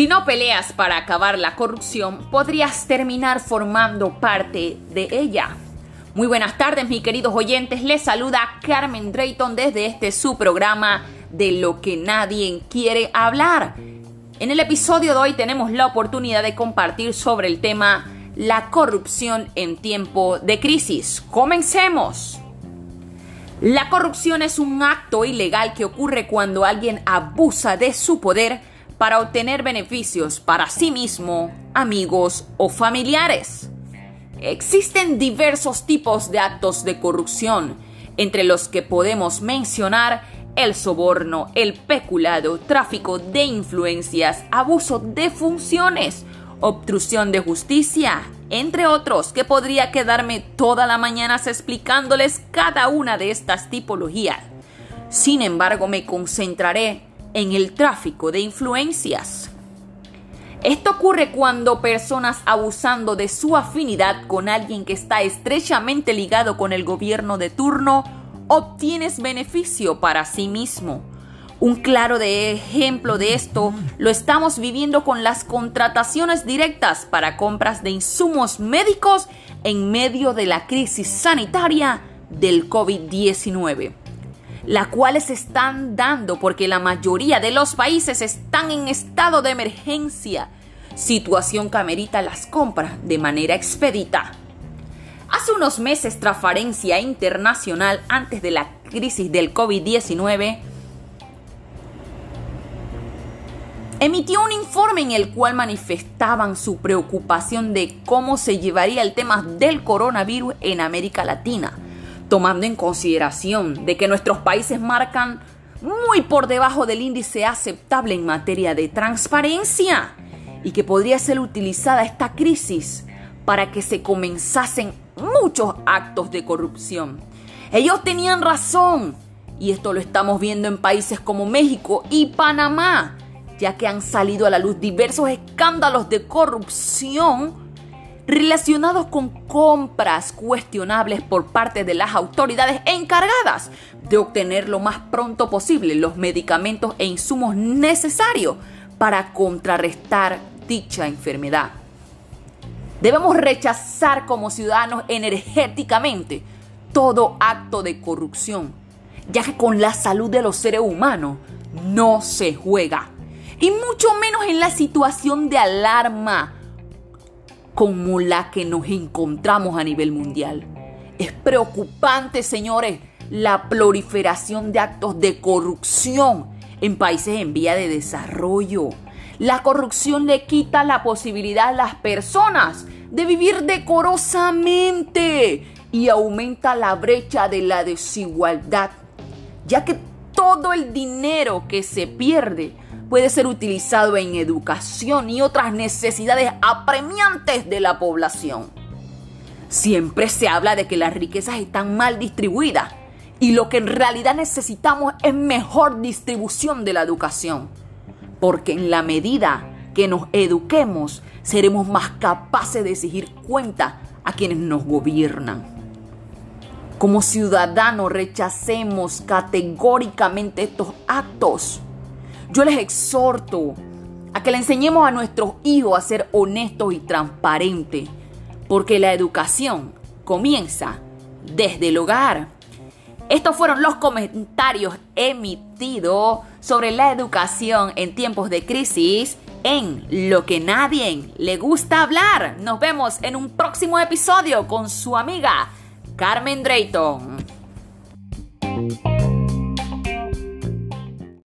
Si no peleas para acabar la corrupción, podrías terminar formando parte de ella. Muy buenas tardes, mis queridos oyentes. Les saluda Carmen Drayton desde este su programa de lo que nadie quiere hablar. En el episodio de hoy tenemos la oportunidad de compartir sobre el tema la corrupción en tiempo de crisis. Comencemos. La corrupción es un acto ilegal que ocurre cuando alguien abusa de su poder para obtener beneficios para sí mismo, amigos o familiares. Existen diversos tipos de actos de corrupción, entre los que podemos mencionar el soborno, el peculado, tráfico de influencias, abuso de funciones, obstrucción de justicia, entre otros, que podría quedarme toda la mañana explicándoles cada una de estas tipologías. Sin embargo, me concentraré en el tráfico de influencias. Esto ocurre cuando personas abusando de su afinidad con alguien que está estrechamente ligado con el gobierno de turno obtienes beneficio para sí mismo. Un claro ejemplo de esto lo estamos viviendo con las contrataciones directas para compras de insumos médicos en medio de la crisis sanitaria del COVID-19 las cuales se están dando porque la mayoría de los países están en estado de emergencia, situación que amerita las compras de manera expedita. Hace unos meses, Transparencia Internacional, antes de la crisis del COVID-19, emitió un informe en el cual manifestaban su preocupación de cómo se llevaría el tema del coronavirus en América Latina tomando en consideración de que nuestros países marcan muy por debajo del índice aceptable en materia de transparencia y que podría ser utilizada esta crisis para que se comenzasen muchos actos de corrupción. Ellos tenían razón y esto lo estamos viendo en países como México y Panamá, ya que han salido a la luz diversos escándalos de corrupción relacionados con compras cuestionables por parte de las autoridades encargadas de obtener lo más pronto posible los medicamentos e insumos necesarios para contrarrestar dicha enfermedad. Debemos rechazar como ciudadanos energéticamente todo acto de corrupción, ya que con la salud de los seres humanos no se juega, y mucho menos en la situación de alarma como la que nos encontramos a nivel mundial. Es preocupante, señores, la proliferación de actos de corrupción en países en vía de desarrollo. La corrupción le quita la posibilidad a las personas de vivir decorosamente y aumenta la brecha de la desigualdad, ya que todo el dinero que se pierde puede ser utilizado en educación y otras necesidades apremiantes de la población. Siempre se habla de que las riquezas están mal distribuidas y lo que en realidad necesitamos es mejor distribución de la educación. Porque en la medida que nos eduquemos, seremos más capaces de exigir cuenta a quienes nos gobiernan. Como ciudadanos rechacemos categóricamente estos actos yo les exhorto a que le enseñemos a nuestros hijos a ser honestos y transparentes, porque la educación comienza desde el hogar. Estos fueron los comentarios emitidos sobre la educación en tiempos de crisis en Lo que nadie le gusta hablar. Nos vemos en un próximo episodio con su amiga Carmen Drayton.